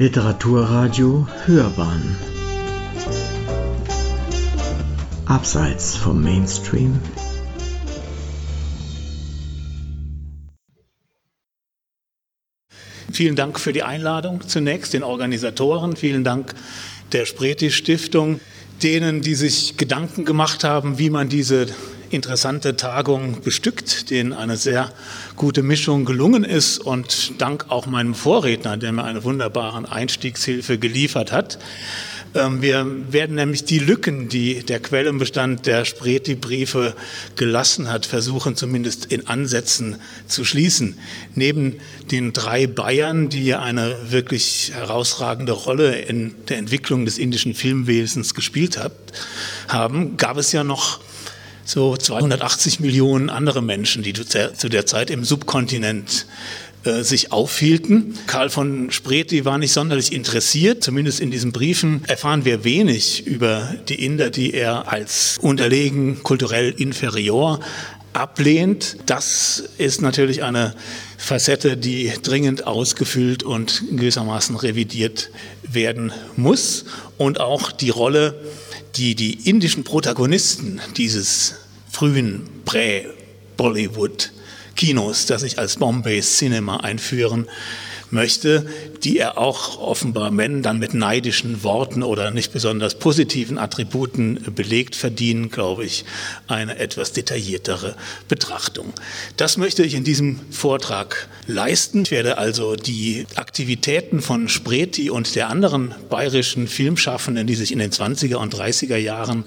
Literaturradio Hörbahn Abseits vom Mainstream Vielen Dank für die Einladung zunächst den Organisatoren. Vielen Dank der Spreti Stiftung, denen, die sich Gedanken gemacht haben, wie man diese interessante Tagung bestückt, denen eine sehr gute Mischung gelungen ist und dank auch meinem Vorredner, der mir eine wunderbare Einstiegshilfe geliefert hat. Ähm, wir werden nämlich die Lücken, die der Quellenbestand der Spreti-Briefe gelassen hat, versuchen zumindest in Ansätzen zu schließen. Neben den drei Bayern, die eine wirklich herausragende Rolle in der Entwicklung des indischen Filmwesens gespielt haben, gab es ja noch so 280 Millionen andere Menschen, die zu der Zeit im Subkontinent äh, sich aufhielten. Karl von Spreti war nicht sonderlich interessiert, zumindest in diesen Briefen erfahren wir wenig über die Inder, die er als unterlegen, kulturell inferior ablehnt. Das ist natürlich eine Facette, die dringend ausgefüllt und gewissermaßen revidiert werden muss. Und auch die Rolle, die die indischen Protagonisten dieses frühen Prä-Bollywood Kinos, das ich als Bombay Cinema einführen möchte, die er auch offenbar, wenn dann mit neidischen Worten oder nicht besonders positiven Attributen belegt, verdienen, glaube ich, eine etwas detailliertere Betrachtung. Das möchte ich in diesem Vortrag leisten. Ich werde also die Aktivitäten von Spreti und der anderen bayerischen Filmschaffenden, die sich in den 20er und 30er Jahren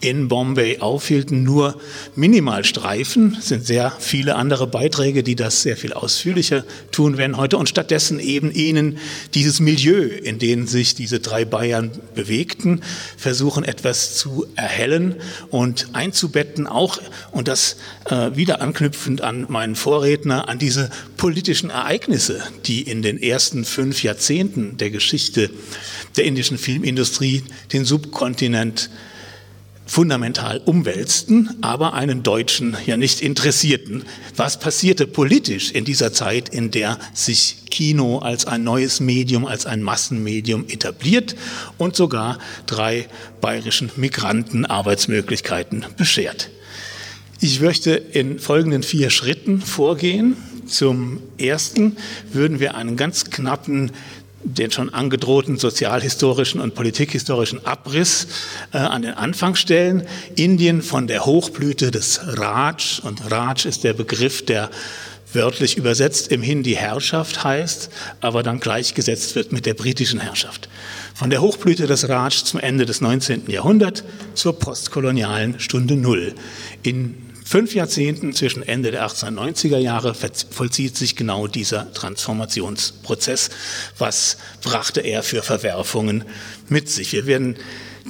in Bombay aufhielten, nur minimal streifen. Es sind sehr viele andere Beiträge, die das sehr viel ausführlicher tun werden heute und stattdessen stattdessen eben ihnen dieses Milieu, in dem sich diese drei Bayern bewegten, versuchen etwas zu erhellen und einzubetten, auch, und das äh, wieder anknüpfend an meinen Vorredner, an diese politischen Ereignisse, die in den ersten fünf Jahrzehnten der Geschichte der indischen Filmindustrie den Subkontinent fundamental umwälzten, aber einen Deutschen ja nicht interessierten. Was passierte politisch in dieser Zeit, in der sich Kino als ein neues Medium, als ein Massenmedium etabliert und sogar drei bayerischen Migranten Arbeitsmöglichkeiten beschert? Ich möchte in folgenden vier Schritten vorgehen. Zum ersten würden wir einen ganz knappen den schon angedrohten sozialhistorischen und politikhistorischen Abriss äh, an den Anfang stellen. Indien von der Hochblüte des Raj, und Raj ist der Begriff, der wörtlich übersetzt im Hindi Herrschaft heißt, aber dann gleichgesetzt wird mit der britischen Herrschaft. Von der Hochblüte des Raj zum Ende des 19. Jahrhunderts zur postkolonialen Stunde Null. In fünf Jahrzehnten zwischen Ende der 1890er Jahre vollzieht sich genau dieser Transformationsprozess. Was brachte er für Verwerfungen mit sich? Wir werden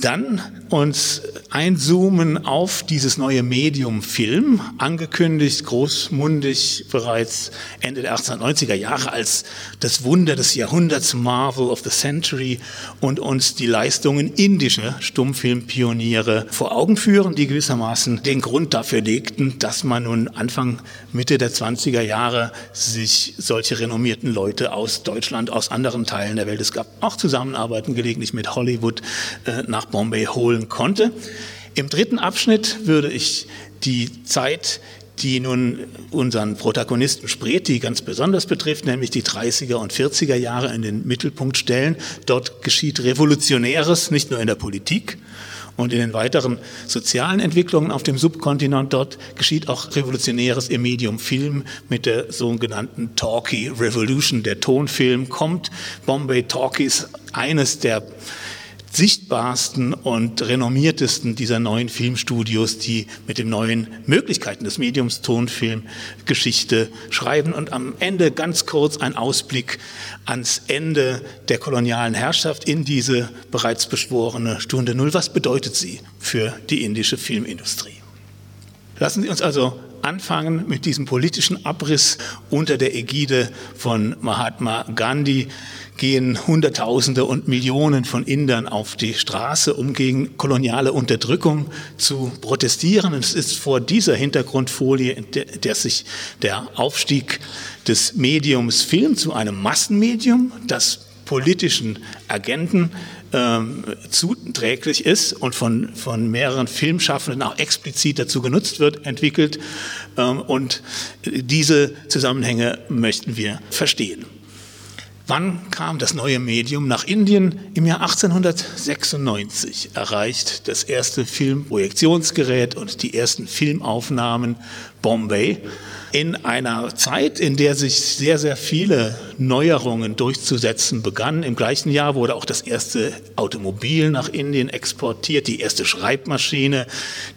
dann uns einzoomen auf dieses neue Medium Film, angekündigt großmundig bereits Ende der 1890er Jahre als das Wunder des Jahrhunderts, Marvel of the Century und uns die Leistungen indischer Stummfilmpioniere vor Augen führen, die gewissermaßen den Grund dafür legten, dass man nun Anfang, Mitte der 20er Jahre sich solche renommierten Leute aus Deutschland, aus anderen Teilen der Welt, es gab auch Zusammenarbeiten gelegentlich mit Hollywood, äh, nach Bombay holen konnte. Im dritten Abschnitt würde ich die Zeit, die nun unseren Protagonisten Spreti ganz besonders betrifft, nämlich die 30er und 40er Jahre in den Mittelpunkt stellen. Dort geschieht Revolutionäres, nicht nur in der Politik, und in den weiteren sozialen Entwicklungen auf dem Subkontinent dort geschieht auch Revolutionäres im Medium Film mit der sogenannten Talkie Revolution. Der Tonfilm kommt. Bombay Talkies, eines der sichtbarsten und renommiertesten dieser neuen Filmstudios, die mit den neuen Möglichkeiten des Mediums Tonfilm Geschichte schreiben. Und am Ende ganz kurz ein Ausblick ans Ende der kolonialen Herrschaft in diese bereits beschworene Stunde Null. Was bedeutet sie für die indische Filmindustrie? Lassen Sie uns also anfangen mit diesem politischen Abriss unter der Ägide von Mahatma Gandhi gehen Hunderttausende und Millionen von Indern auf die Straße, um gegen koloniale Unterdrückung zu protestieren. es ist vor dieser Hintergrundfolie, in der, der sich der Aufstieg des Mediums Film zu einem Massenmedium, das politischen Agenten ähm, zuträglich ist und von, von mehreren Filmschaffenden auch explizit dazu genutzt wird, entwickelt. Ähm, und diese Zusammenhänge möchten wir verstehen. Wann kam das neue Medium nach Indien? Im Jahr 1896 erreicht das erste Filmprojektionsgerät und die ersten Filmaufnahmen Bombay in einer Zeit, in der sich sehr, sehr viele Neuerungen durchzusetzen begannen. Im gleichen Jahr wurde auch das erste Automobil nach Indien exportiert, die erste Schreibmaschine,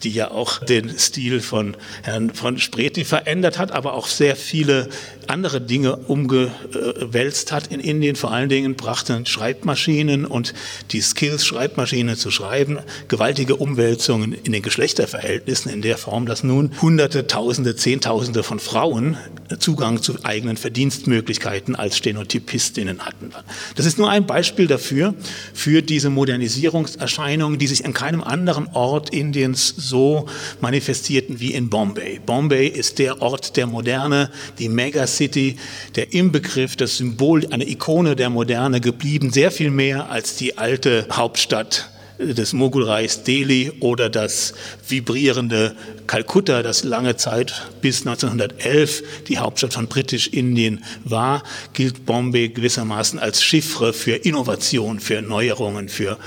die ja auch den Stil von Herrn von Spreti verändert hat, aber auch sehr viele andere Dinge umgewälzt hat in Indien. Vor allen Dingen brachten Schreibmaschinen und die Skills, Schreibmaschine zu schreiben, gewaltige Umwälzungen in den Geschlechterverhältnissen in der Form, dass nun Hunderte, Tausende, Zehntausende von Frauen Zugang zu eigenen Verdienstmöglichkeiten als Stenotypistinnen hatten. Das ist nur ein Beispiel dafür, für diese Modernisierungserscheinungen, die sich an keinem anderen Ort Indiens so manifestierten wie in Bombay. Bombay ist der Ort der Moderne, die Megacity, der Inbegriff, das Symbol, eine Ikone der Moderne geblieben, sehr viel mehr als die alte Hauptstadt des Mogulreichs Delhi oder das vibrierende Kalkutta, das lange Zeit bis 1911 die Hauptstadt von Britisch-Indien war, gilt Bombay gewissermaßen als Chiffre für Innovation, für Neuerungen, für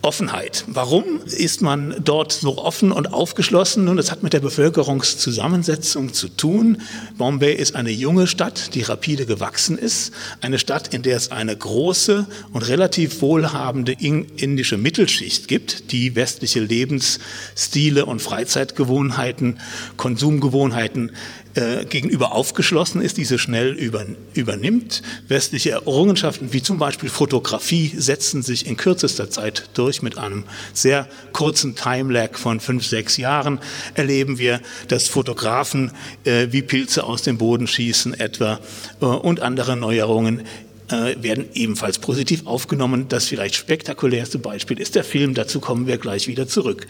Offenheit. Warum ist man dort so offen und aufgeschlossen? Nun, das hat mit der Bevölkerungszusammensetzung zu tun. Bombay ist eine junge Stadt, die rapide gewachsen ist. Eine Stadt, in der es eine große und relativ wohlhabende indische Mittelschicht gibt, die westliche Lebensstile und Freizeitgewohnheiten, Konsumgewohnheiten äh, gegenüber aufgeschlossen ist, diese schnell über, übernimmt. Westliche Errungenschaften wie zum Beispiel Fotografie setzen sich in kürzester Zeit durch. Mit einem sehr kurzen Timelag von fünf, sechs Jahren erleben wir, dass Fotografen äh, wie Pilze aus dem Boden schießen etwa äh, und andere Neuerungen äh, werden ebenfalls positiv aufgenommen. Das vielleicht spektakulärste Beispiel ist der Film, dazu kommen wir gleich wieder zurück.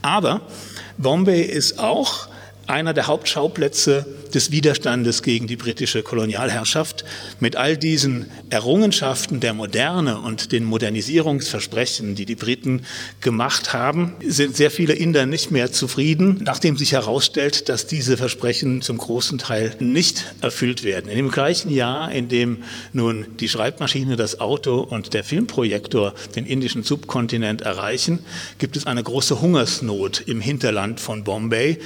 Aber Bombay ist auch einer der Hauptschauplätze des Widerstandes gegen die britische Kolonialherrschaft. Mit all diesen Errungenschaften der Moderne und den Modernisierungsversprechen, die die Briten gemacht haben, sind sehr viele Inder nicht mehr zufrieden, nachdem sich herausstellt, dass diese Versprechen zum großen Teil nicht erfüllt werden. In dem gleichen Jahr, in dem nun die Schreibmaschine, das Auto und der Filmprojektor den indischen Subkontinent erreichen, gibt es eine große Hungersnot im Hinterland von Bombay.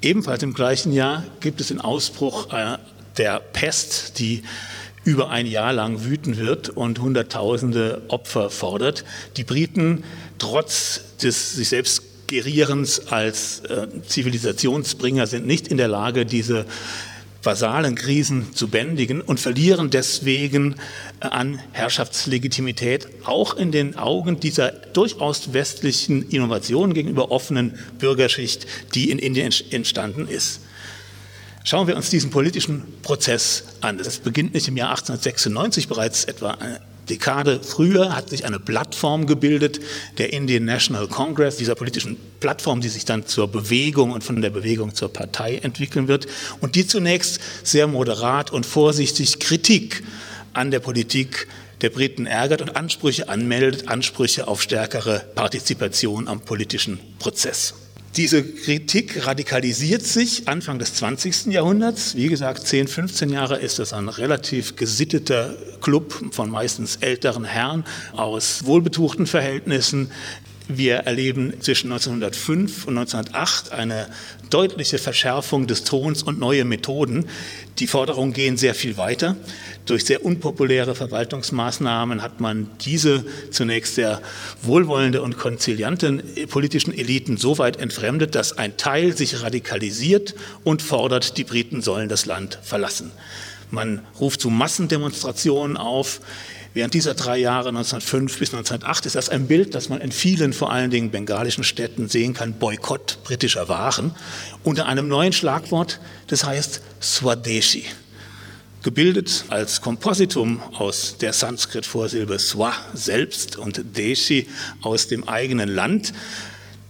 Ebenfalls im gleichen Jahr gibt es den Ausbruch äh, der Pest, die über ein Jahr lang wüten wird und Hunderttausende Opfer fordert. Die Briten, trotz des sich selbst Gerierens als äh, Zivilisationsbringer, sind nicht in der Lage, diese basalen Krisen zu bändigen und verlieren deswegen äh, an Herrschaftslegitimität, auch in den Augen dieser durchaus westlichen Innovationen gegenüber offenen Bürgerschicht, die in Indien entstanden ist. Schauen wir uns diesen politischen Prozess an. Das beginnt nicht im Jahr 1896, bereits etwa eine Dekade früher hat sich eine Plattform gebildet, der Indian National Congress, dieser politischen Plattform, die sich dann zur Bewegung und von der Bewegung zur Partei entwickeln wird und die zunächst sehr moderat und vorsichtig Kritik an der Politik der Briten ärgert und Ansprüche anmeldet, Ansprüche auf stärkere Partizipation am politischen Prozess. Diese Kritik radikalisiert sich Anfang des 20. Jahrhunderts. Wie gesagt, 10, 15 Jahre ist das ein relativ gesitteter Club von meistens älteren Herren aus wohlbetuchten Verhältnissen, wir erleben zwischen 1905 und 1908 eine deutliche Verschärfung des Tons und neue Methoden. Die Forderungen gehen sehr viel weiter. Durch sehr unpopuläre Verwaltungsmaßnahmen hat man diese zunächst sehr wohlwollende und konzilianten politischen Eliten so weit entfremdet, dass ein Teil sich radikalisiert und fordert, die Briten sollen das Land verlassen. Man ruft zu Massendemonstrationen auf. Während dieser drei Jahre 1905 bis 1908 ist das ein Bild, das man in vielen, vor allen Dingen bengalischen Städten sehen kann, Boykott britischer Waren, unter einem neuen Schlagwort, das heißt Swadeshi. Gebildet als Kompositum aus der Sanskrit-Vorsilbe Swa selbst und Deshi aus dem eigenen Land.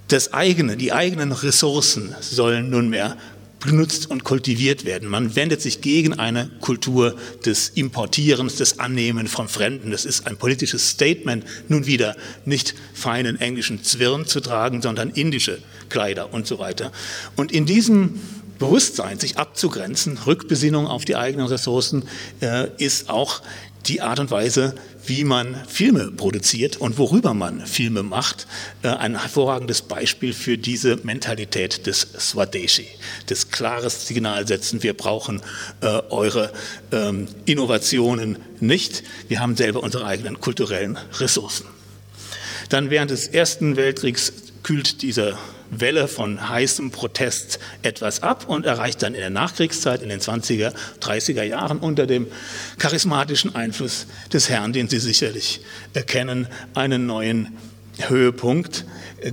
Das eigene, die eigenen Ressourcen sollen nunmehr benutzt und kultiviert werden. Man wendet sich gegen eine Kultur des Importierens, des Annehmen von Fremden. Das ist ein politisches Statement, nun wieder nicht feinen englischen Zwirn zu tragen, sondern indische Kleider und so weiter. Und in diesem Bewusstsein, sich abzugrenzen, Rückbesinnung auf die eigenen Ressourcen, äh, ist auch die Art und Weise, wie man Filme produziert und worüber man Filme macht, äh, ein hervorragendes Beispiel für diese Mentalität des Swadeshi, des klares Signal setzen, wir brauchen äh, eure ähm, Innovationen nicht, wir haben selber unsere eigenen kulturellen Ressourcen. Dann während des Ersten Weltkriegs kühlt dieser Welle von heißem Protest etwas ab und erreicht dann in der Nachkriegszeit, in den 20er, 30er Jahren unter dem charismatischen Einfluss des Herrn, den Sie sicherlich erkennen, einen neuen Höhepunkt.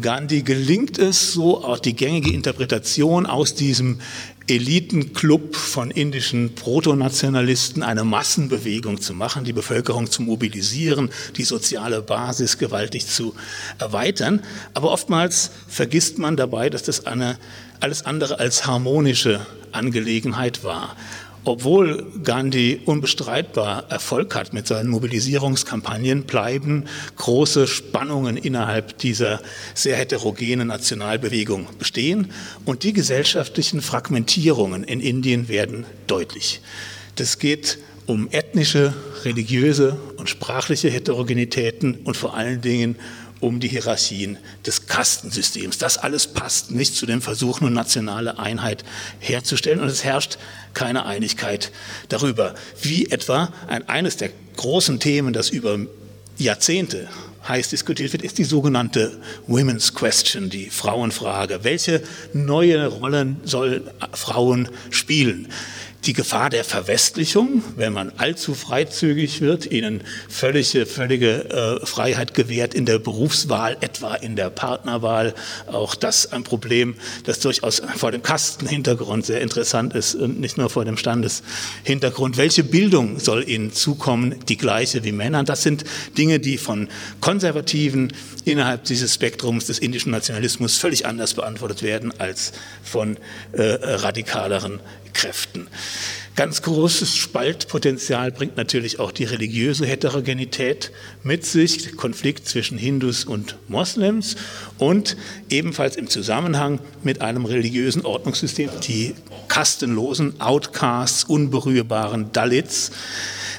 Gandhi gelingt es, so auch die gängige Interpretation aus diesem Elitenclub von indischen Protonationalisten eine Massenbewegung zu machen, die Bevölkerung zu mobilisieren, die soziale Basis gewaltig zu erweitern. Aber oftmals vergisst man dabei, dass das eine alles andere als harmonische Angelegenheit war. Obwohl Gandhi unbestreitbar Erfolg hat mit seinen Mobilisierungskampagnen, bleiben große Spannungen innerhalb dieser sehr heterogenen Nationalbewegung bestehen und die gesellschaftlichen Fragmentierungen in Indien werden deutlich. Das geht um ethnische, religiöse und sprachliche Heterogenitäten und vor allen Dingen um die Hierarchien des Kastensystems. Das alles passt nicht zu dem Versuch, nur nationale Einheit herzustellen und es herrscht keine Einigkeit darüber. Wie etwa ein, eines der großen Themen, das über Jahrzehnte heiß diskutiert wird, ist die sogenannte Women's Question, die Frauenfrage. Welche neue Rollen sollen Frauen spielen? Die Gefahr der Verwestlichung, wenn man allzu freizügig wird, ihnen völlige, völlige äh, Freiheit gewährt in der Berufswahl, etwa in der Partnerwahl. Auch das ein Problem, das durchaus vor dem Kastenhintergrund sehr interessant ist und nicht nur vor dem Standeshintergrund. Welche Bildung soll ihnen zukommen, die gleiche wie Männern? Das sind Dinge, die von Konservativen innerhalb dieses Spektrums des indischen Nationalismus völlig anders beantwortet werden als von äh, radikaleren Kräften. Ganz großes Spaltpotenzial bringt natürlich auch die religiöse Heterogenität mit sich, Konflikt zwischen Hindus und Moslems und ebenfalls im Zusammenhang mit einem religiösen Ordnungssystem die kastenlosen Outcasts, unberührbaren Dalits,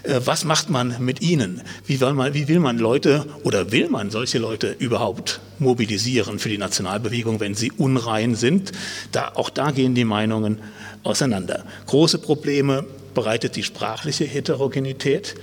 äh, was macht man mit ihnen? Wie will man, wie will man Leute oder will man solche Leute überhaupt mobilisieren für die Nationalbewegung, wenn sie unrein sind? Da, auch da gehen die Meinungen auseinander. Große Probleme bereitet die sprachliche Heterogenität.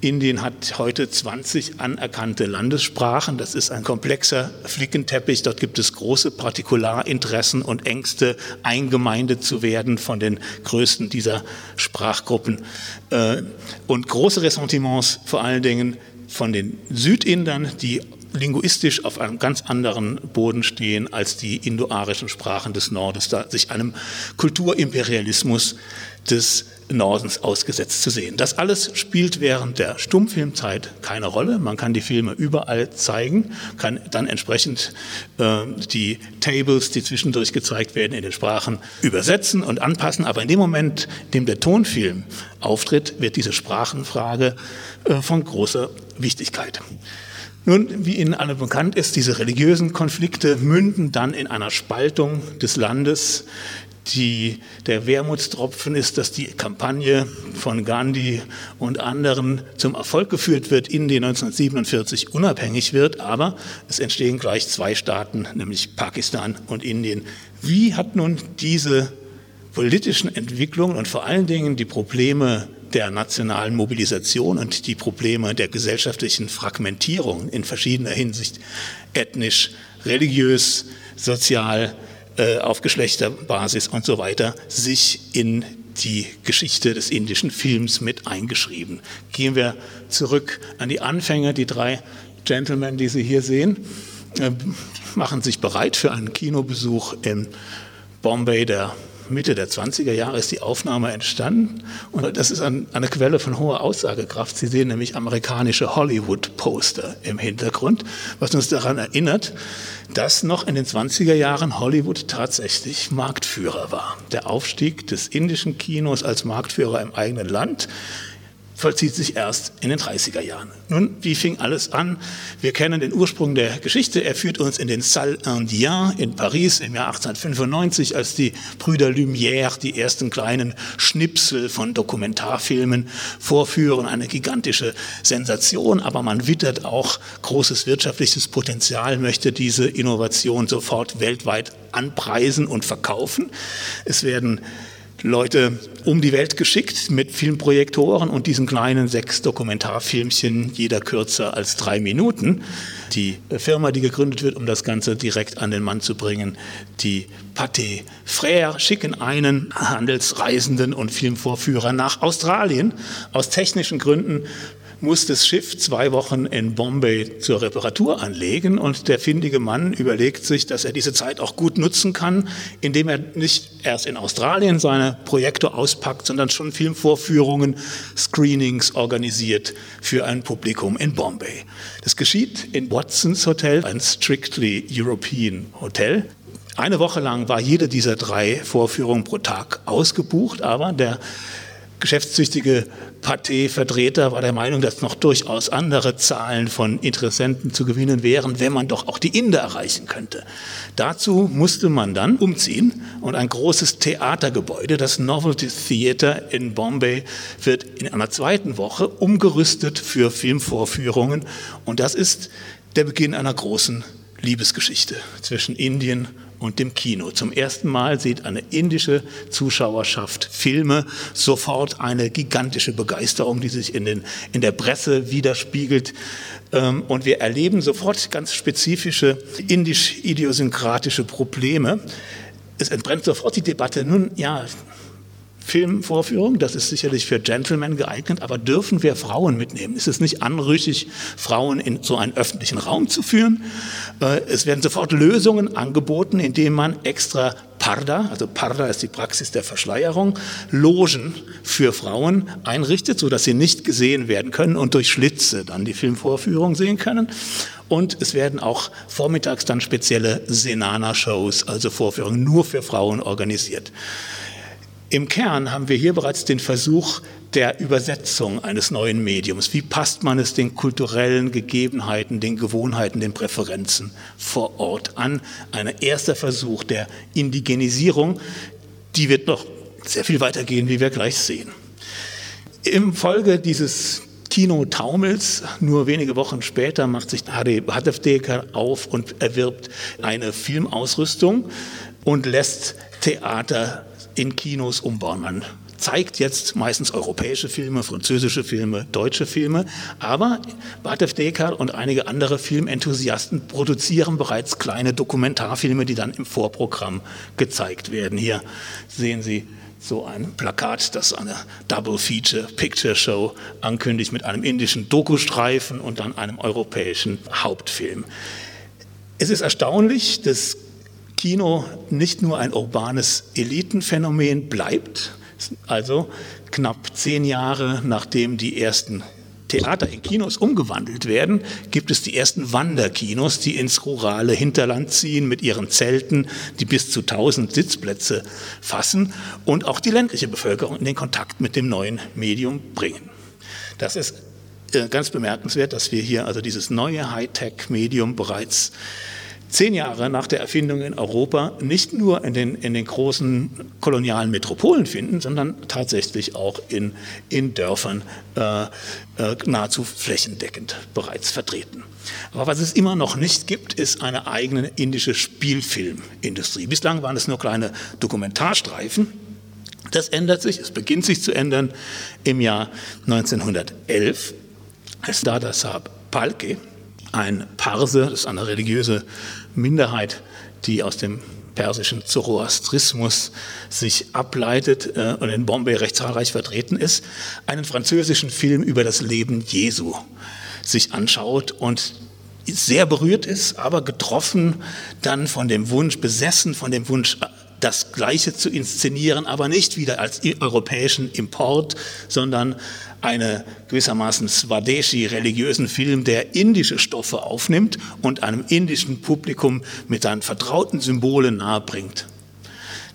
Indien hat heute 20 anerkannte Landessprachen. Das ist ein komplexer Flickenteppich. Dort gibt es große Partikularinteressen und Ängste, eingemeindet zu werden von den größten dieser Sprachgruppen. Äh, und große Ressentiments vor allen Dingen von den Südindern, die linguistisch auf einem ganz anderen Boden stehen als die indoarischen Sprachen des Nordens, da sich einem Kulturimperialismus des Nordens ausgesetzt zu sehen. Das alles spielt während der Stummfilmzeit keine Rolle. Man kann die Filme überall zeigen, kann dann entsprechend äh, die Tables, die zwischendurch gezeigt werden, in den Sprachen übersetzen und anpassen. Aber in dem Moment, in dem der Tonfilm auftritt, wird diese Sprachenfrage äh, von großer Wichtigkeit. Nun, wie Ihnen alle bekannt ist, diese religiösen Konflikte münden dann in einer Spaltung des Landes, die, der Wermutstropfen ist, dass die Kampagne von Gandhi und anderen zum Erfolg geführt wird, Indien 1947 unabhängig wird, aber es entstehen gleich zwei Staaten, nämlich Pakistan und Indien. Wie hat nun diese politischen Entwicklungen und vor allen Dingen die Probleme der nationalen Mobilisation und die Probleme der gesellschaftlichen Fragmentierung in verschiedener Hinsicht, ethnisch, religiös, sozial, äh, auf Geschlechterbasis und so weiter sich in die Geschichte des indischen Films mit eingeschrieben. Gehen wir zurück an die Anfänge, die drei Gentlemen, die Sie hier sehen, äh, machen sich bereit für einen Kinobesuch in Bombay, der Mitte der 20er Jahre ist die Aufnahme entstanden und das ist eine Quelle von hoher Aussagekraft. Sie sehen nämlich amerikanische Hollywood-Poster im Hintergrund, was uns daran erinnert, dass noch in den 20er Jahren Hollywood tatsächlich Marktführer war. Der Aufstieg des indischen Kinos als Marktführer im eigenen Land vollzieht sich erst in den 30er Jahren. Nun, wie fing alles an? Wir kennen den Ursprung der Geschichte. Er führt uns in den Salle Indien in Paris im Jahr 1895, als die Brüder Lumière die ersten kleinen Schnipsel von Dokumentarfilmen vorführen. Eine gigantische Sensation, aber man wittert auch großes wirtschaftliches Potenzial, möchte diese Innovation sofort weltweit anpreisen und verkaufen. Es werden Leute um die Welt geschickt mit Filmprojektoren und diesen kleinen sechs Dokumentarfilmchen, jeder kürzer als drei Minuten. Die Firma, die gegründet wird, um das Ganze direkt an den Mann zu bringen, die Pathé Frère, schicken einen Handelsreisenden und Filmvorführer nach Australien. Aus technischen Gründen muss das Schiff zwei Wochen in Bombay zur Reparatur anlegen und der findige Mann überlegt sich, dass er diese Zeit auch gut nutzen kann, indem er nicht erst in Australien seine Projekte auspackt, sondern schon Filmvorführungen, Screenings organisiert für ein Publikum in Bombay. Das geschieht in Watsons Hotel, ein strictly European Hotel. Eine Woche lang war jede dieser drei Vorführungen pro Tag ausgebucht, aber der geschäftstüchtige Parteivertreter war der Meinung, dass noch durchaus andere Zahlen von Interessenten zu gewinnen wären, wenn man doch auch die Inder erreichen könnte. Dazu musste man dann umziehen und ein großes Theatergebäude, das Novelty Theater in Bombay, wird in einer zweiten Woche umgerüstet für Filmvorführungen und das ist der Beginn einer großen Liebesgeschichte zwischen Indien und dem Kino. Zum ersten Mal sieht eine indische Zuschauerschaft Filme, sofort eine gigantische Begeisterung, die sich in, den, in der Presse widerspiegelt. Ähm, und wir erleben sofort ganz spezifische indisch-idiosynkratische Probleme. Es entbrennt sofort die Debatte, nun ja, Filmvorführung. Das ist sicherlich für Gentlemen geeignet, aber dürfen wir Frauen mitnehmen? Ist es nicht anrüchig, Frauen in so einen öffentlichen Raum zu führen? Äh, es werden sofort Lösungen angeboten, indem man extra Parda, also Parda ist die Praxis der Verschleierung, Logen für Frauen einrichtet, sodass sie nicht gesehen werden können und durch Schlitze dann die Filmvorführung sehen können. Und es werden auch vormittags dann spezielle Senana-Shows, also Vorführungen nur für Frauen organisiert. Im Kern haben wir hier bereits den Versuch der Übersetzung eines neuen Mediums. Wie passt man es den kulturellen Gegebenheiten, den Gewohnheiten, den Präferenzen vor Ort an? Ein erster Versuch der Indigenisierung, die wird noch sehr viel weitergehen, wie wir gleich sehen. Im Folge dieses Kino-Taumels, nur wenige Wochen später macht sich Hadefdeker auf und erwirbt eine Filmausrüstung und lässt Theater in Kinos umbauen. Man zeigt jetzt meistens europäische Filme, französische Filme, deutsche Filme, aber Bartev Dekar und einige andere Filmenthusiasten produzieren bereits kleine Dokumentarfilme, die dann im Vorprogramm gezeigt werden. Hier sehen Sie so ein Plakat, das eine Double Feature Picture Show ankündigt mit einem indischen Dokustreifen und dann einem europäischen Hauptfilm. Es ist erstaunlich, dass Kino nicht nur ein urbanes Elitenphänomen bleibt, also knapp zehn Jahre nachdem die ersten Theater in Kinos umgewandelt werden, gibt es die ersten Wanderkinos, die ins rurale Hinterland ziehen mit ihren Zelten, die bis zu 1000 Sitzplätze fassen und auch die ländliche Bevölkerung in den Kontakt mit dem neuen Medium bringen. Das ist äh, ganz bemerkenswert, dass wir hier also dieses neue Hightech-Medium bereits zehn Jahre nach der Erfindung in Europa nicht nur in den, in den großen kolonialen Metropolen finden, sondern tatsächlich auch in, in Dörfern äh, äh, nahezu flächendeckend bereits vertreten. Aber was es immer noch nicht gibt, ist eine eigene indische Spielfilmindustrie. Bislang waren es nur kleine Dokumentarstreifen. Das ändert sich, es beginnt sich zu ändern im Jahr 1911, als Dada Saab Palke, ein Parse, das ist eine religiöse Minderheit, die aus dem persischen Zoroastrismus sich ableitet äh, und in Bombay recht zahlreich vertreten ist, einen französischen Film über das Leben Jesu sich anschaut und sehr berührt ist, aber getroffen dann von dem Wunsch, besessen von dem Wunsch, das Gleiche zu inszenieren, aber nicht wieder als europäischen Import, sondern eine gewissermaßen Swadeshi religiösen Film, der indische Stoffe aufnimmt und einem indischen Publikum mit seinen vertrauten Symbolen nahebringt.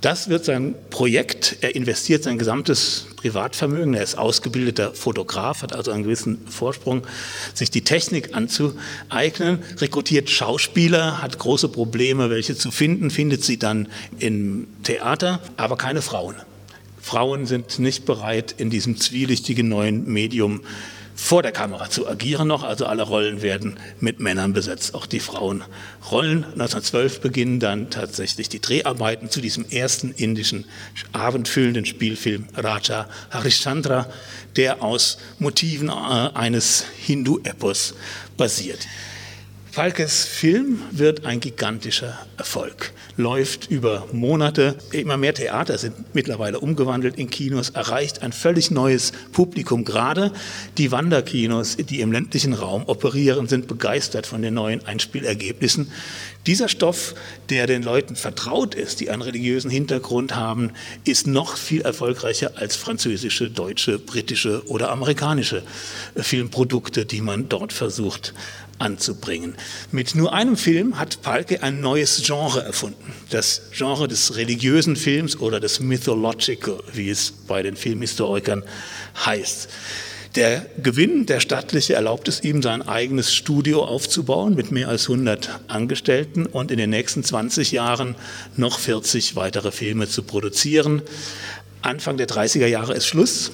Das wird sein Projekt. Er investiert sein gesamtes Privatvermögen. Er ist ausgebildeter Fotograf, hat also einen gewissen Vorsprung, sich die Technik anzueignen, rekrutiert Schauspieler, hat große Probleme, welche zu finden, findet sie dann im Theater, aber keine Frauen. Frauen sind nicht bereit, in diesem zwielichtigen neuen Medium vor der Kamera zu agieren noch. Also alle Rollen werden mit Männern besetzt, auch die Frauenrollen. 1912 beginnen dann tatsächlich die Dreharbeiten zu diesem ersten indischen abendfüllenden Spielfilm Raja Harishchandra, der aus Motiven äh, eines Hindu-Epos basiert. Falkes Film wird ein gigantischer Erfolg, läuft über Monate. Immer mehr Theater sind mittlerweile umgewandelt in Kinos, erreicht ein völlig neues Publikum. Gerade die Wanderkinos, die im ländlichen Raum operieren, sind begeistert von den neuen Einspielergebnissen. Dieser Stoff, der den Leuten vertraut ist, die einen religiösen Hintergrund haben, ist noch viel erfolgreicher als französische, deutsche, britische oder amerikanische Filmprodukte, die man dort versucht anzubringen. Mit nur einem Film hat Palke ein neues Genre erfunden. Das Genre des religiösen Films oder des Mythological, wie es bei den Filmhistorikern heißt. Der Gewinn, der stattliche, erlaubt es ihm, sein eigenes Studio aufzubauen mit mehr als 100 Angestellten und in den nächsten 20 Jahren noch 40 weitere Filme zu produzieren. Anfang der 30er Jahre ist Schluss.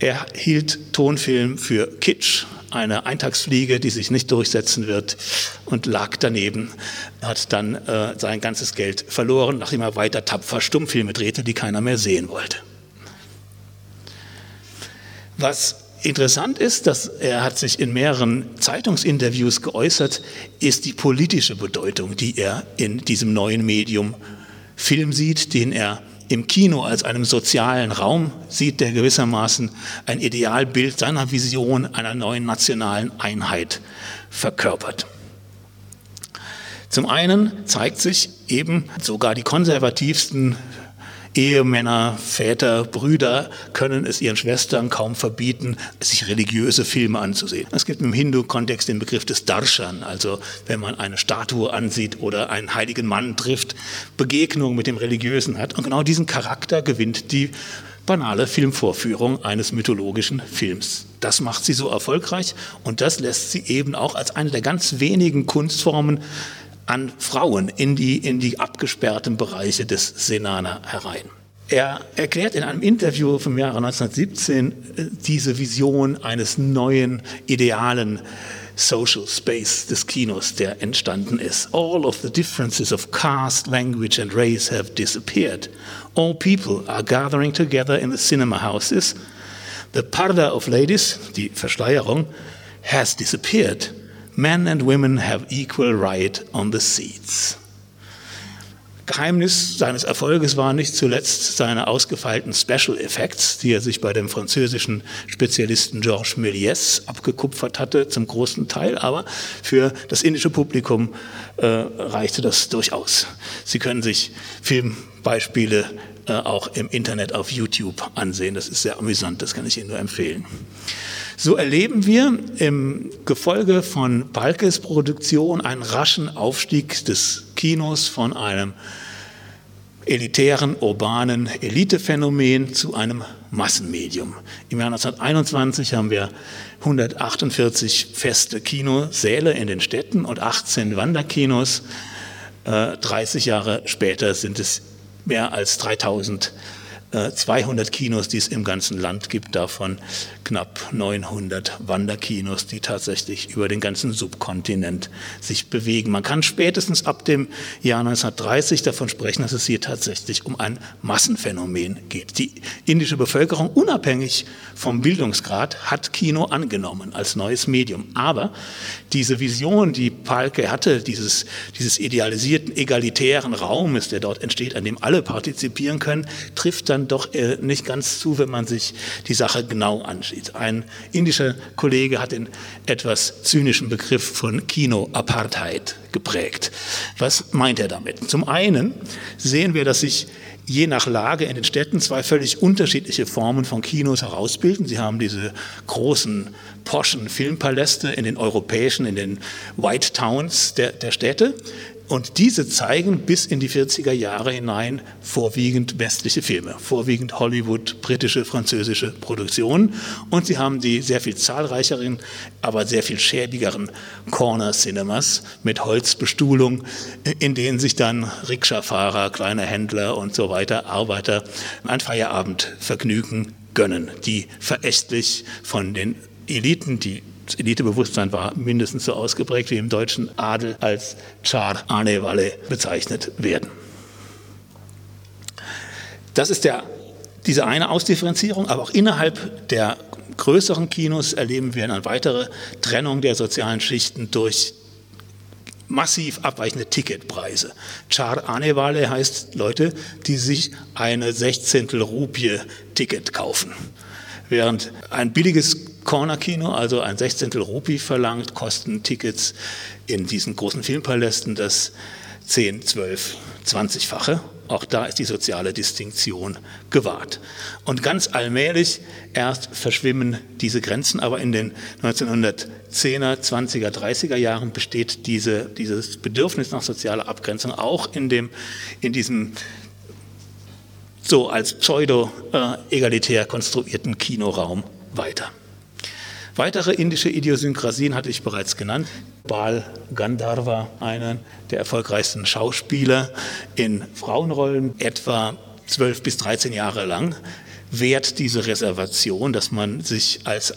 Er hielt Tonfilm für Kitsch, eine Eintagsfliege, die sich nicht durchsetzen wird und lag daneben, hat dann äh, sein ganzes Geld verloren, nachdem er weiter tapfer Stummfilme drehte, die keiner mehr sehen wollte. Was interessant ist, dass er hat sich in mehreren Zeitungsinterviews geäußert, ist die politische Bedeutung, die er in diesem neuen Medium Film sieht, den er im Kino als einem sozialen Raum sieht, der gewissermaßen ein Idealbild seiner Vision einer neuen nationalen Einheit verkörpert. Zum einen zeigt sich eben sogar die konservativsten Ehemänner, Väter, Brüder können es ihren Schwestern kaum verbieten, sich religiöse Filme anzusehen. Es gibt im Hindu-Kontext den Begriff des Darshan, also wenn man eine Statue ansieht oder einen heiligen Mann trifft, Begegnung mit dem Religiösen hat. Und genau diesen Charakter gewinnt die banale Filmvorführung eines mythologischen Films. Das macht sie so erfolgreich und das lässt sie eben auch als eine der ganz wenigen Kunstformen an Frauen in die, in die abgesperrten Bereiche des Senana herein. Er erklärt in einem Interview vom Jahre 1917 äh, diese Vision eines neuen, idealen Social Space des Kinos, der entstanden ist. All of the differences of caste, language and race have disappeared. All people are gathering together in the cinema houses. The parda of ladies, die Verschleierung, has disappeared. Men and women have equal right on the seats. Geheimnis seines Erfolges waren nicht zuletzt seine ausgefeilten Special Effects, die er sich bei dem französischen Spezialisten Georges Méliès abgekupfert hatte, zum großen Teil, aber für das indische Publikum äh, reichte das durchaus. Sie können sich Filmbeispiele äh, auch im Internet auf YouTube ansehen. Das ist sehr amüsant, das kann ich Ihnen nur empfehlen. So erleben wir im Gefolge von Balkes Produktion einen raschen Aufstieg des Kinos von einem elitären, urbanen Elitephänomen zu einem Massenmedium. Im Jahr 1921 haben wir 148 feste Kinosäle in den Städten und 18 Wanderkinos. 30 äh, Jahre später sind es mehr als 3000 200 äh, Kinos, die es im ganzen Land gibt, davon knapp 900 Wanderkinos, die tatsächlich über den ganzen Subkontinent sich bewegen. Man kann spätestens ab dem Jahr 1930 davon sprechen, dass es hier tatsächlich um ein Massenphänomen geht. Die indische Bevölkerung, unabhängig vom Bildungsgrad, hat Kino angenommen als neues Medium. Aber diese Vision, die Palke hatte, dieses, dieses idealisierten, egalitären Raumes, der dort entsteht, an dem alle partizipieren können, trifft dann dann doch äh, nicht ganz zu, wenn man sich die Sache genau ansieht. Ein indischer Kollege hat den etwas zynischen Begriff von Kino-Apartheid geprägt. Was meint er damit? Zum einen sehen wir, dass sich je nach Lage in den Städten zwei völlig unterschiedliche Formen von Kinos herausbilden. Sie haben diese großen, poschen Filmpaläste in den europäischen, in den White Towns der, der Städte. Und diese zeigen bis in die 40er Jahre hinein vorwiegend westliche Filme, vorwiegend Hollywood, britische, französische Produktionen. Und sie haben die sehr viel zahlreicheren, aber sehr viel schäbigeren Corner Cinemas mit Holzbestuhlung, in denen sich dann Rikscha-Fahrer, kleine Händler und so weiter, Arbeiter ein Feierabendvergnügen gönnen, die verächtlich von den Eliten, die Elitebewusstsein war mindestens so ausgeprägt wie im deutschen Adel als Char Anevalle bezeichnet werden. Das ist der, diese eine Ausdifferenzierung, aber auch innerhalb der größeren Kinos erleben wir eine weitere Trennung der sozialen Schichten durch massiv abweichende Ticketpreise. Char Anevale heißt Leute, die sich eine Sechzehntel Rupie Ticket kaufen. Während ein billiges Corner-Kino, also ein Sechzehntel Rupi verlangt, kosten Tickets in diesen großen Filmpalästen das 10, 12, 20-fache. Auch da ist die soziale Distinktion gewahrt. Und ganz allmählich erst verschwimmen diese Grenzen, aber in den 1910er, 20er, 30er Jahren besteht diese, dieses Bedürfnis nach sozialer Abgrenzung auch in, dem, in diesem so als pseudo-egalitär konstruierten Kinoraum weiter. Weitere indische Idiosynkrasien hatte ich bereits genannt. Bal Gandharva, einer der erfolgreichsten Schauspieler in Frauenrollen, etwa 12 bis 13 Jahre lang, wehrt diese Reservation, dass man sich als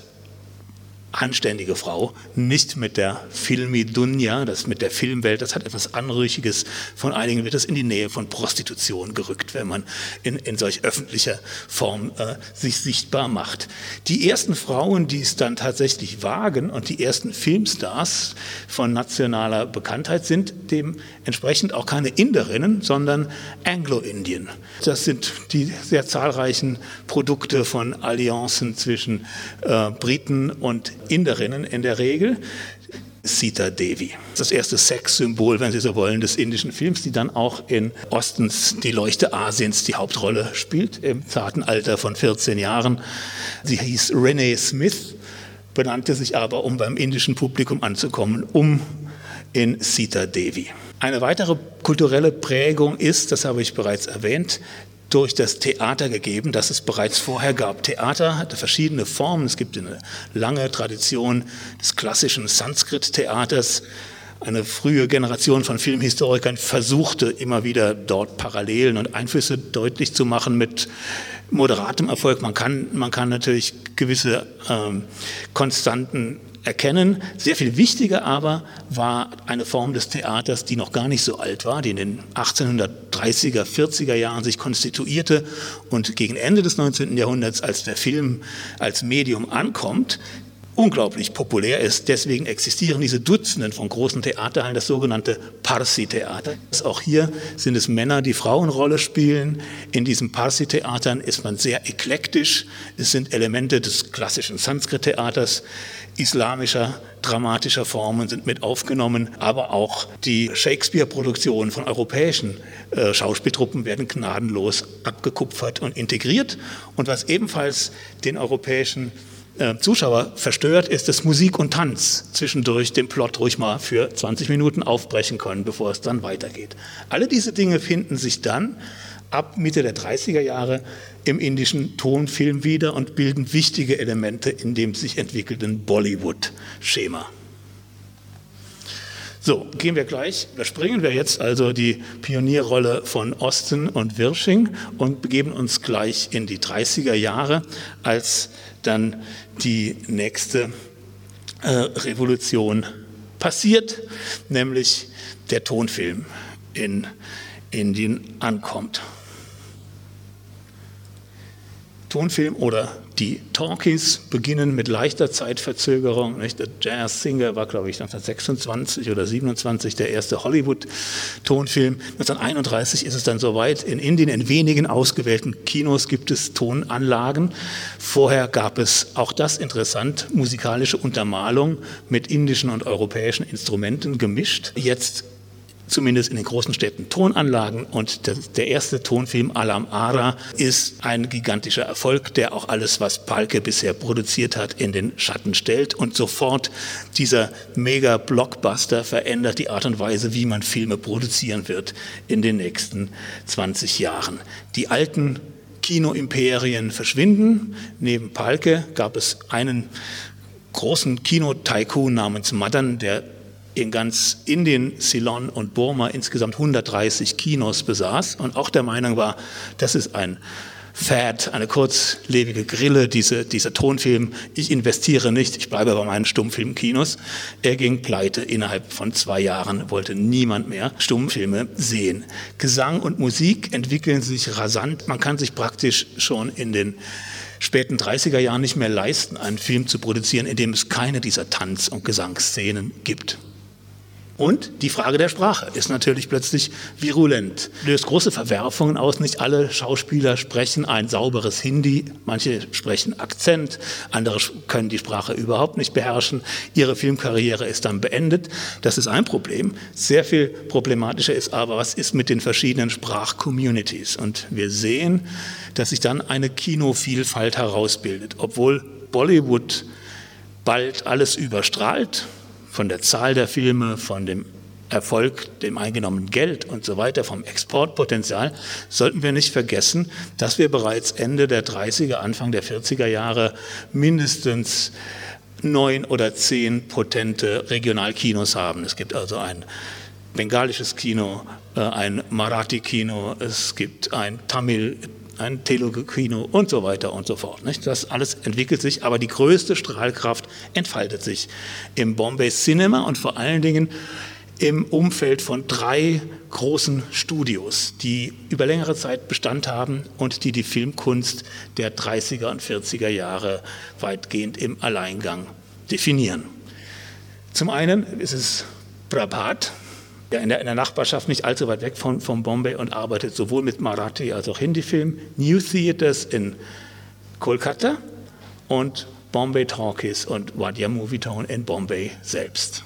anständige Frau, nicht mit der Filmi Dunja, das mit der Filmwelt, das hat etwas Anrüchiges. Von einigen wird es in die Nähe von Prostitution gerückt, wenn man in, in solch öffentlicher Form äh, sich sichtbar macht. Die ersten Frauen, die es dann tatsächlich wagen und die ersten Filmstars von nationaler Bekanntheit sind dementsprechend auch keine Inderinnen, sondern Anglo-Indien. Das sind die sehr zahlreichen Produkte von Allianzen zwischen äh, Briten und Inderinnen in der Regel. Sita Devi. Das erste Sexsymbol, wenn Sie so wollen, des indischen Films, die dann auch in Ostens die Leuchte Asiens die Hauptrolle spielt, im zarten Alter von 14 Jahren. Sie hieß Renee Smith, benannte sich aber, um beim indischen Publikum anzukommen, um in Sita Devi. Eine weitere kulturelle Prägung ist, das habe ich bereits erwähnt, durch das Theater gegeben, das es bereits vorher gab. Theater hatte verschiedene Formen. Es gibt eine lange Tradition des klassischen Sanskrit-Theaters. Eine frühe Generation von Filmhistorikern versuchte immer wieder dort Parallelen und Einflüsse deutlich zu machen mit moderatem Erfolg. Man kann, man kann natürlich gewisse ähm, Konstanten erkennen. Sehr viel wichtiger aber war eine Form des Theaters, die noch gar nicht so alt war, die in den 1830er, 40er Jahren sich konstituierte und gegen Ende des 19. Jahrhunderts, als der Film als Medium ankommt, unglaublich populär ist. Deswegen existieren diese Dutzenden von großen Theaterhallen, das sogenannte Parsi-Theater. Auch hier sind es Männer, die Frauenrolle spielen. In diesen Parsi-Theatern ist man sehr eklektisch. Es sind Elemente des klassischen Sanskrit-Theaters islamischer, dramatischer Formen sind mit aufgenommen, aber auch die Shakespeare-Produktionen von europäischen äh, Schauspieltruppen werden gnadenlos abgekupfert und integriert. Und was ebenfalls den europäischen äh, Zuschauer verstört, ist, dass Musik und Tanz zwischendurch den Plot ruhig mal für 20 Minuten aufbrechen können, bevor es dann weitergeht. Alle diese Dinge finden sich dann ab Mitte der 30er Jahre im indischen Tonfilm wieder und bilden wichtige Elemente in dem sich entwickelnden Bollywood-Schema. So, gehen wir gleich, da springen wir jetzt also die Pionierrolle von Osten und Wirsching und begeben uns gleich in die 30er Jahre, als dann die nächste äh, Revolution passiert, nämlich der Tonfilm in Indien ankommt. Tonfilm oder die Talkies beginnen mit leichter Zeitverzögerung. Nicht? Der Jazz Singer war, glaube ich, 1926 oder 27 der erste Hollywood-Tonfilm. 1931 ist es dann soweit. In Indien, in wenigen ausgewählten Kinos gibt es Tonanlagen. Vorher gab es, auch das interessant, musikalische Untermalung mit indischen und europäischen Instrumenten gemischt. Jetzt zumindest in den großen Städten Tonanlagen. Und der erste Tonfilm Alam Ara ist ein gigantischer Erfolg, der auch alles, was Palke bisher produziert hat, in den Schatten stellt. Und sofort dieser Mega-Blockbuster verändert die Art und Weise, wie man Filme produzieren wird in den nächsten 20 Jahren. Die alten Kinoimperien verschwinden. Neben Palke gab es einen großen Kino-Tycoon namens Madan, der in ganz Indien, Ceylon und Burma insgesamt 130 Kinos besaß und auch der Meinung war, das ist ein Fad, eine kurzlebige Grille, diese, dieser Tonfilm. Ich investiere nicht, ich bleibe bei meinen Stummfilmkinos. Er ging pleite innerhalb von zwei Jahren, wollte niemand mehr Stummfilme sehen. Gesang und Musik entwickeln sich rasant. Man kann sich praktisch schon in den späten 30er Jahren nicht mehr leisten, einen Film zu produzieren, in dem es keine dieser Tanz- und Gesangsszenen gibt. Und die Frage der Sprache ist natürlich plötzlich virulent, löst große Verwerfungen aus. Nicht alle Schauspieler sprechen ein sauberes Hindi, manche sprechen Akzent, andere können die Sprache überhaupt nicht beherrschen. Ihre Filmkarriere ist dann beendet. Das ist ein Problem. Sehr viel problematischer ist aber, was ist mit den verschiedenen Sprachcommunities? Und wir sehen, dass sich dann eine Kinovielfalt herausbildet, obwohl Bollywood bald alles überstrahlt von der Zahl der Filme, von dem Erfolg, dem eingenommenen Geld und so weiter, vom Exportpotenzial, sollten wir nicht vergessen, dass wir bereits Ende der 30er, Anfang der 40er Jahre mindestens neun oder zehn potente Regionalkinos haben. Es gibt also ein bengalisches Kino, äh, ein Marathi-Kino, es gibt ein Tamil ein Telugu-Kino und so weiter und so fort. Nicht? Das alles entwickelt sich, aber die größte Strahlkraft entfaltet sich im Bombay Cinema und vor allen Dingen im Umfeld von drei großen Studios, die über längere Zeit Bestand haben und die die Filmkunst der 30er und 40er Jahre weitgehend im Alleingang definieren. Zum einen ist es Prabhat, ja, in, der, in der Nachbarschaft nicht allzu weit weg von, von Bombay und arbeitet sowohl mit Marathi als auch Hindi-Film, New Theaters in Kolkata und Bombay Talkies und Wadia Movie Town in Bombay selbst.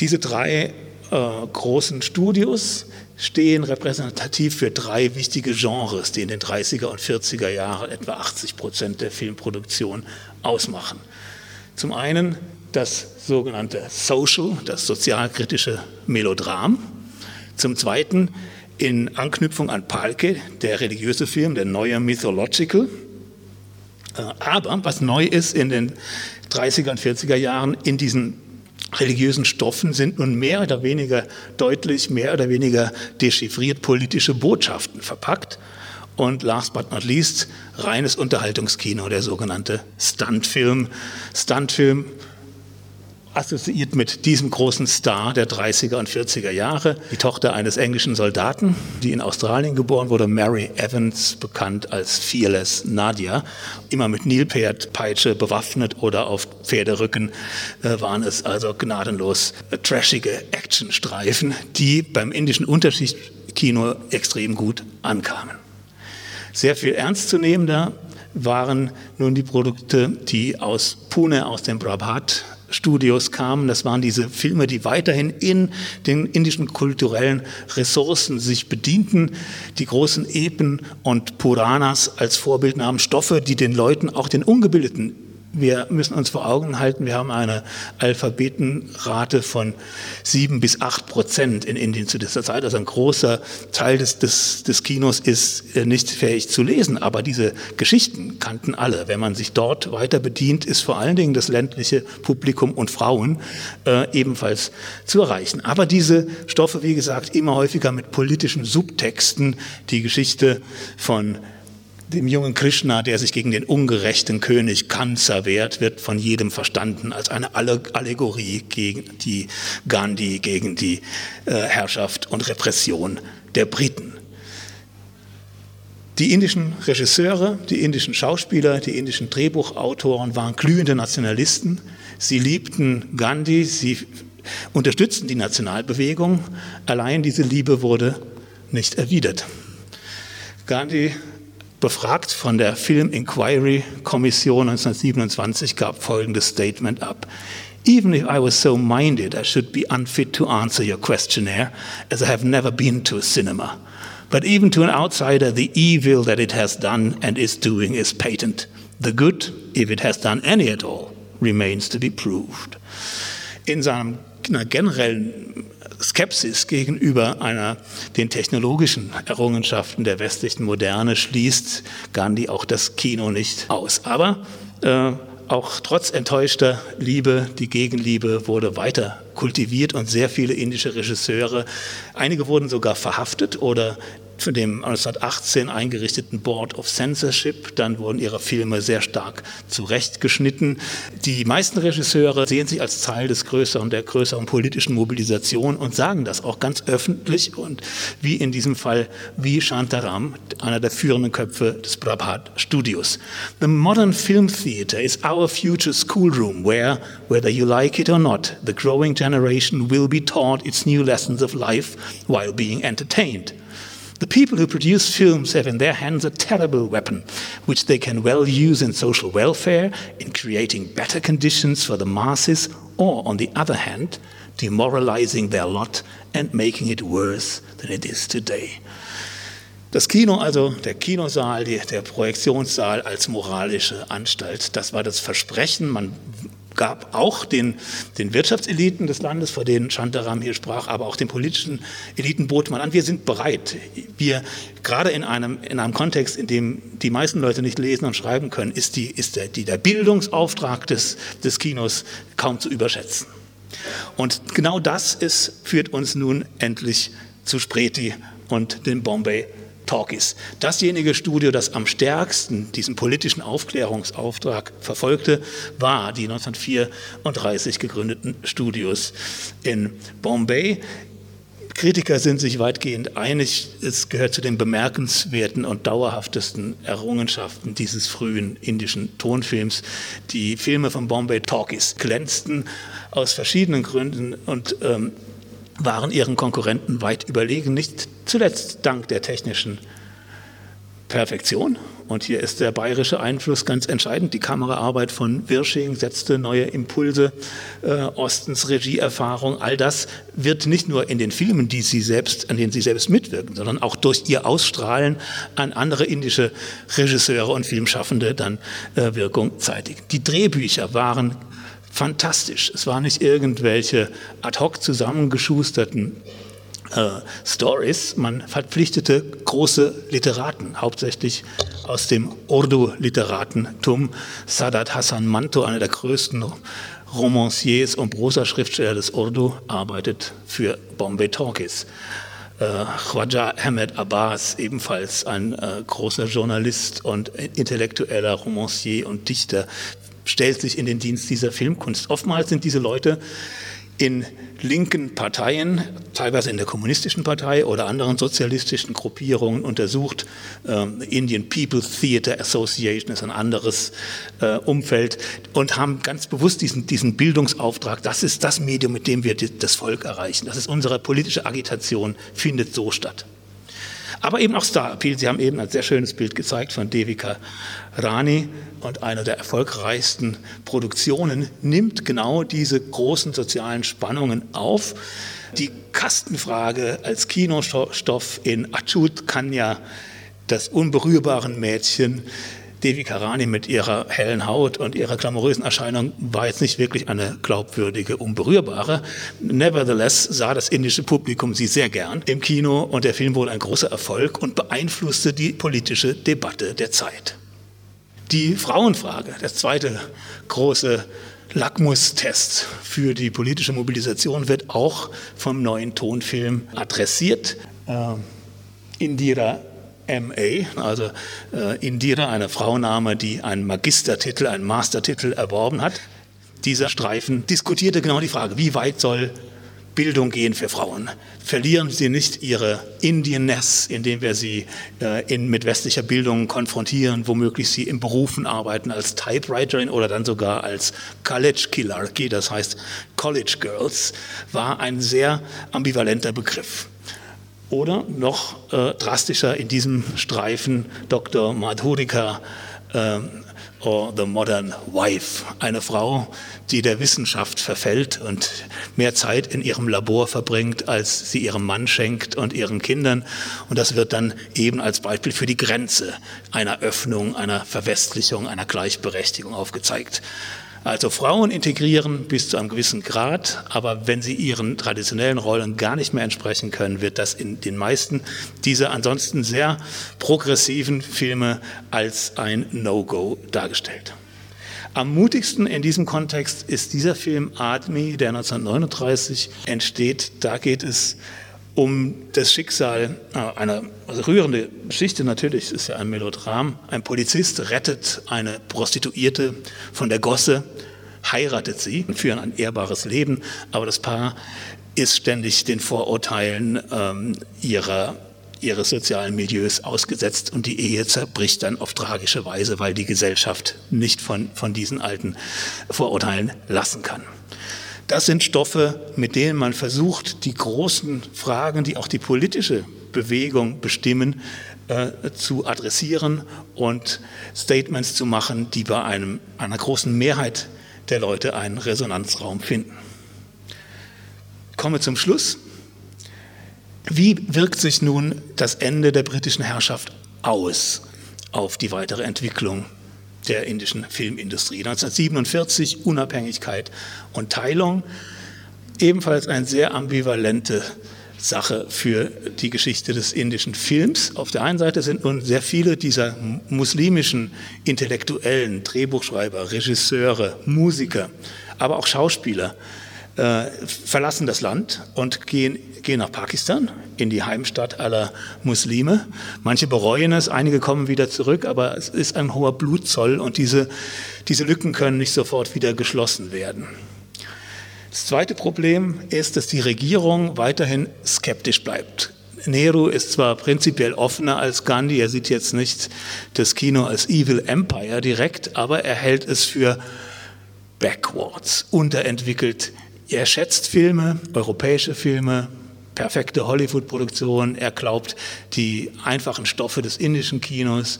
Diese drei äh, großen Studios stehen repräsentativ für drei wichtige Genres, die in den 30er und 40er Jahren etwa 80 Prozent der Filmproduktion ausmachen. Zum einen das sogenannte Social, das sozialkritische Melodram. Zum Zweiten in Anknüpfung an Palke, der religiöse Film, der neue Mythological. Äh, aber was neu ist in den 30er und 40er Jahren in diesen religiösen Stoffen sind nun mehr oder weniger deutlich, mehr oder weniger dechiffriert politische Botschaften verpackt. Und last but not least, reines Unterhaltungskino, der sogenannte Stuntfilm. Stuntfilm assoziiert mit diesem großen Star der 30er und 40er Jahre, die Tochter eines englischen Soldaten, die in Australien geboren wurde, Mary Evans, bekannt als Fearless Nadia, immer mit Nilpferdpeitsche bewaffnet oder auf Pferderücken, äh, waren es also gnadenlos äh, trashige Actionstreifen, die beim indischen Unterschichtkino extrem gut ankamen. Sehr viel ernstzunehmender waren nun die Produkte, die aus Pune, aus dem Brabhat Studios kamen. Das waren diese Filme, die weiterhin in den indischen kulturellen Ressourcen sich bedienten. Die großen Epen und Puranas als Vorbild nahmen Stoffe, die den Leuten, auch den Ungebildeten, wir müssen uns vor Augen halten, wir haben eine Alphabetenrate von sieben bis acht Prozent in Indien zu dieser Zeit. Also ein großer Teil des, des, des Kinos ist äh, nicht fähig zu lesen. Aber diese Geschichten kannten alle. Wenn man sich dort weiter bedient, ist vor allen Dingen das ländliche Publikum und Frauen äh, ebenfalls zu erreichen. Aber diese Stoffe, wie gesagt, immer häufiger mit politischen Subtexten, die Geschichte von dem jungen Krishna, der sich gegen den ungerechten König Kansa wehrt, wird von jedem verstanden als eine Allegorie gegen die Gandhi, gegen die äh, Herrschaft und Repression der Briten. Die indischen Regisseure, die indischen Schauspieler, die indischen Drehbuchautoren waren glühende Nationalisten. Sie liebten Gandhi, sie unterstützten die Nationalbewegung. Allein diese Liebe wurde nicht erwidert. Gandhi, befragt von der Film Inquiry Kommission 1927, gab folgendes Statement ab. Even if I was so minded, I should be unfit to answer your questionnaire, as I have never been to a cinema. But even to an outsider, the evil that it has done and is doing is patent. The good, if it has done any at all, remains to be proved. In seinem generellen Skepsis gegenüber einer, den technologischen Errungenschaften der westlichen Moderne schließt Gandhi auch das Kino nicht aus. Aber äh, auch trotz enttäuschter Liebe, die Gegenliebe wurde weiter kultiviert und sehr viele indische Regisseure, einige wurden sogar verhaftet oder von dem 1918 eingerichteten Board of Censorship. Dann wurden ihre Filme sehr stark zurechtgeschnitten. Die meisten Regisseure sehen sich als Teil des größeren, der größeren politischen Mobilisation und sagen das auch ganz öffentlich und wie in diesem Fall wie Shantaram, einer der führenden Köpfe des Prabhat Studios. The modern film theater is our future schoolroom where, whether you like it or not, the growing generation will be taught its new lessons of life while being entertained. The people who produce films have in their hands a terrible weapon, which they can well use in social welfare, in creating better conditions for the masses, or, on the other hand, demoralizing their lot and making it worse than it is today. Das Kino, also der Kinosaal, der Projektionssaal als moralische Anstalt, das war das Versprechen. Man gab auch den, den Wirtschaftseliten des Landes, vor denen Shantaram hier sprach, aber auch den politischen Eliten bot man an, wir sind bereit. Wir, gerade in einem, in einem Kontext, in dem die meisten Leute nicht lesen und schreiben können, ist, die, ist der, die, der Bildungsauftrag des, des Kinos kaum zu überschätzen. Und genau das ist, führt uns nun endlich zu Spreti und dem Bombay Talkies. Dasjenige Studio, das am stärksten diesen politischen Aufklärungsauftrag verfolgte, war die 1934 gegründeten Studios in Bombay. Kritiker sind sich weitgehend einig, es gehört zu den bemerkenswerten und dauerhaftesten Errungenschaften dieses frühen indischen Tonfilms. Die Filme von Bombay Talkies glänzten aus verschiedenen Gründen und ähm, waren ihren Konkurrenten weit überlegen, nicht zuletzt dank der technischen Perfektion. Und hier ist der bayerische Einfluss ganz entscheidend. Die Kameraarbeit von Wirsching setzte neue Impulse, äh, Ostens Regieerfahrung, all das wird nicht nur in den Filmen, die sie selbst, an denen sie selbst mitwirken, sondern auch durch ihr Ausstrahlen an andere indische Regisseure und Filmschaffende dann äh, Wirkung zeitigen. Die Drehbücher waren fantastisch. Es waren nicht irgendwelche ad hoc zusammengeschusterten äh, Stories. Man verpflichtete große Literaten, hauptsächlich aus dem Urdu-Literatentum. Sadat Hassan Manto, einer der größten Romanciers und Prosa-Schriftsteller des Urdu, arbeitet für Bombay Talkies. Äh, Khwaja Ahmed Abbas, ebenfalls ein äh, großer Journalist und intellektueller Romancier und Dichter, stellt sich in den Dienst dieser Filmkunst. Oftmals sind diese Leute in linken Parteien, teilweise in der kommunistischen Partei oder anderen sozialistischen Gruppierungen untersucht. Ähm, Indian People's Theatre Association ist ein anderes äh, Umfeld und haben ganz bewusst diesen, diesen Bildungsauftrag, das ist das Medium, mit dem wir das Volk erreichen. Das ist unsere politische Agitation, findet so statt. Aber eben auch Star Appeal. Sie haben eben ein sehr schönes Bild gezeigt von Devika Rani und einer der erfolgreichsten Produktionen nimmt genau diese großen sozialen Spannungen auf. Die Kastenfrage als Kinostoff in Achut kann ja das unberührbaren Mädchen Devi Karani mit ihrer hellen Haut und ihrer glamourösen Erscheinung war jetzt nicht wirklich eine glaubwürdige, unberührbare. Nevertheless sah das indische Publikum sie sehr gern im Kino und der Film wurde ein großer Erfolg und beeinflusste die politische Debatte der Zeit. Die Frauenfrage, der zweite große Lackmustest für die politische Mobilisation wird auch vom neuen Tonfilm adressiert. Äh, Indira MA, also äh, Indira, eine Frauenname, die einen Magistertitel, einen Mastertitel erworben hat. Dieser Streifen diskutierte genau die Frage, wie weit soll Bildung gehen für Frauen. Verlieren sie nicht ihre Indianness, indem wir sie äh, in, mit westlicher Bildung konfrontieren, womöglich sie in Berufen arbeiten als Typewriterin oder dann sogar als College Killarchy, das heißt College Girls, war ein sehr ambivalenter Begriff. Oder noch äh, drastischer in diesem Streifen Dr. Madhurika äh, or the Modern Wife, eine Frau, die der Wissenschaft verfällt und mehr Zeit in ihrem Labor verbringt, als sie ihrem Mann schenkt und ihren Kindern. Und das wird dann eben als Beispiel für die Grenze einer Öffnung, einer Verwestlichung, einer Gleichberechtigung aufgezeigt. Also Frauen integrieren bis zu einem gewissen Grad, aber wenn sie ihren traditionellen Rollen gar nicht mehr entsprechen können, wird das in den meisten dieser ansonsten sehr progressiven Filme als ein No-Go dargestellt. Am mutigsten in diesem Kontext ist dieser Film Admi, der 1939 entsteht. Da geht es um das Schicksal äh, einer also rührende Geschichte natürlich, ist ja ein Melodram. Ein Polizist rettet eine Prostituierte von der Gosse, heiratet sie und führen ein ehrbares Leben, aber das Paar ist ständig den Vorurteilen ähm, ihrer ihres sozialen Milieus ausgesetzt und die Ehe zerbricht dann auf tragische Weise, weil die Gesellschaft nicht von, von diesen alten Vorurteilen lassen kann. Das sind Stoffe, mit denen man versucht, die großen Fragen, die auch die politische Bewegung bestimmen, äh, zu adressieren und Statements zu machen, die bei einem, einer großen Mehrheit der Leute einen Resonanzraum finden. Ich komme zum Schluss. Wie wirkt sich nun das Ende der britischen Herrschaft aus auf die weitere Entwicklung der indischen Filmindustrie. 1947 Unabhängigkeit und Teilung, ebenfalls eine sehr ambivalente Sache für die Geschichte des indischen Films. Auf der einen Seite sind nun sehr viele dieser muslimischen Intellektuellen, Drehbuchschreiber, Regisseure, Musiker, aber auch Schauspieler äh, verlassen das Land und gehen, gehen nach Pakistan, in die Heimstadt aller Muslime. Manche bereuen es, einige kommen wieder zurück, aber es ist ein hoher Blutzoll und diese, diese Lücken können nicht sofort wieder geschlossen werden. Das zweite Problem ist, dass die Regierung weiterhin skeptisch bleibt. Nehru ist zwar prinzipiell offener als Gandhi, er sieht jetzt nicht das Kino als Evil Empire direkt, aber er hält es für backwards, unterentwickelt er schätzt Filme, europäische Filme, perfekte Hollywood-Produktion. Er glaubt, die einfachen Stoffe des indischen Kinos,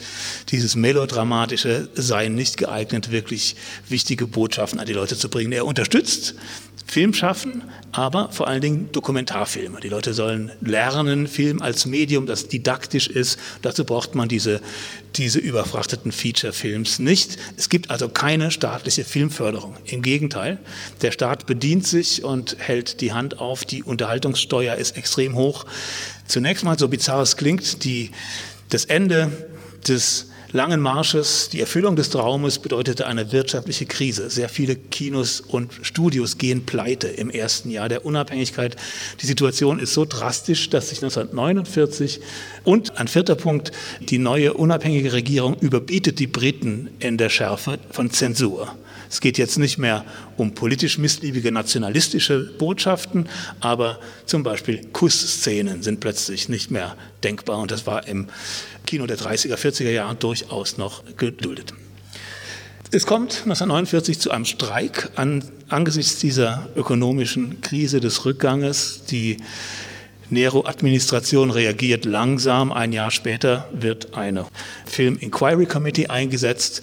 dieses melodramatische, seien nicht geeignet, wirklich wichtige Botschaften an die Leute zu bringen. Er unterstützt Film schaffen, aber vor allen Dingen Dokumentarfilme. Die Leute sollen lernen, Film als Medium, das didaktisch ist. Dazu braucht man diese, diese überfrachteten Feature-Films nicht. Es gibt also keine staatliche Filmförderung. Im Gegenteil, der Staat bedient sich und hält die Hand auf. Die Unterhaltungssteuer ist extrem hoch. Zunächst mal, so bizarr es klingt, die, das Ende des langen Marsches, die Erfüllung des Traumes bedeutete eine wirtschaftliche Krise. Sehr viele Kinos und Studios gehen pleite im ersten Jahr der Unabhängigkeit. Die Situation ist so drastisch, dass sich 1949 und ein vierter Punkt, die neue unabhängige Regierung überbietet die Briten in der Schärfe von Zensur. Es geht jetzt nicht mehr um politisch missliebige nationalistische Botschaften, aber zum Beispiel Kussszenen sind plötzlich nicht mehr denkbar und das war im Kino der 30er, 40er Jahre durchaus noch geduldet. Es kommt 1949 zu einem Streik an, angesichts dieser ökonomischen Krise des Rückganges. Die Nero-Administration reagiert langsam. Ein Jahr später wird eine Film Inquiry Committee eingesetzt.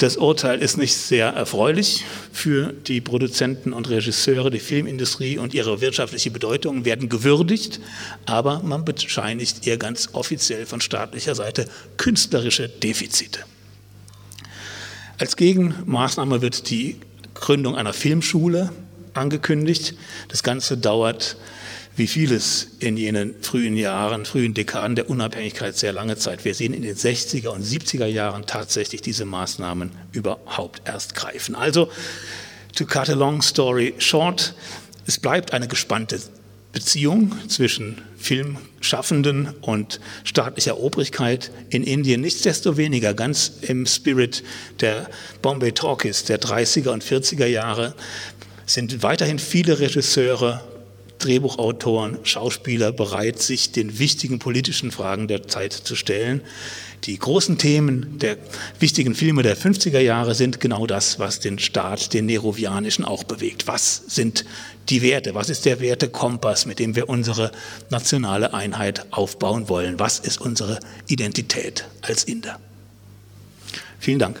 Das Urteil ist nicht sehr erfreulich für die Produzenten und Regisseure. Die Filmindustrie und ihre wirtschaftliche Bedeutung werden gewürdigt, aber man bescheinigt ihr ganz offiziell von staatlicher Seite künstlerische Defizite. Als Gegenmaßnahme wird die Gründung einer Filmschule angekündigt. Das Ganze dauert wie vieles in jenen frühen Jahren, frühen Dekaden der Unabhängigkeit sehr lange Zeit. Wir sehen in den 60er und 70er Jahren tatsächlich diese Maßnahmen überhaupt erst greifen. Also, to cut a long story short, es bleibt eine gespannte Beziehung zwischen Filmschaffenden und staatlicher Obrigkeit in Indien. Nichtsdestoweniger ganz im Spirit der Bombay Talkies der 30er und 40er Jahre sind weiterhin viele Regisseure Drehbuchautoren, Schauspieler bereit, sich den wichtigen politischen Fragen der Zeit zu stellen. Die großen Themen der wichtigen Filme der 50er Jahre sind genau das, was den Staat, den Nerovianischen, auch bewegt. Was sind die Werte? Was ist der Wertekompass, mit dem wir unsere nationale Einheit aufbauen wollen? Was ist unsere Identität als Inder? Vielen Dank.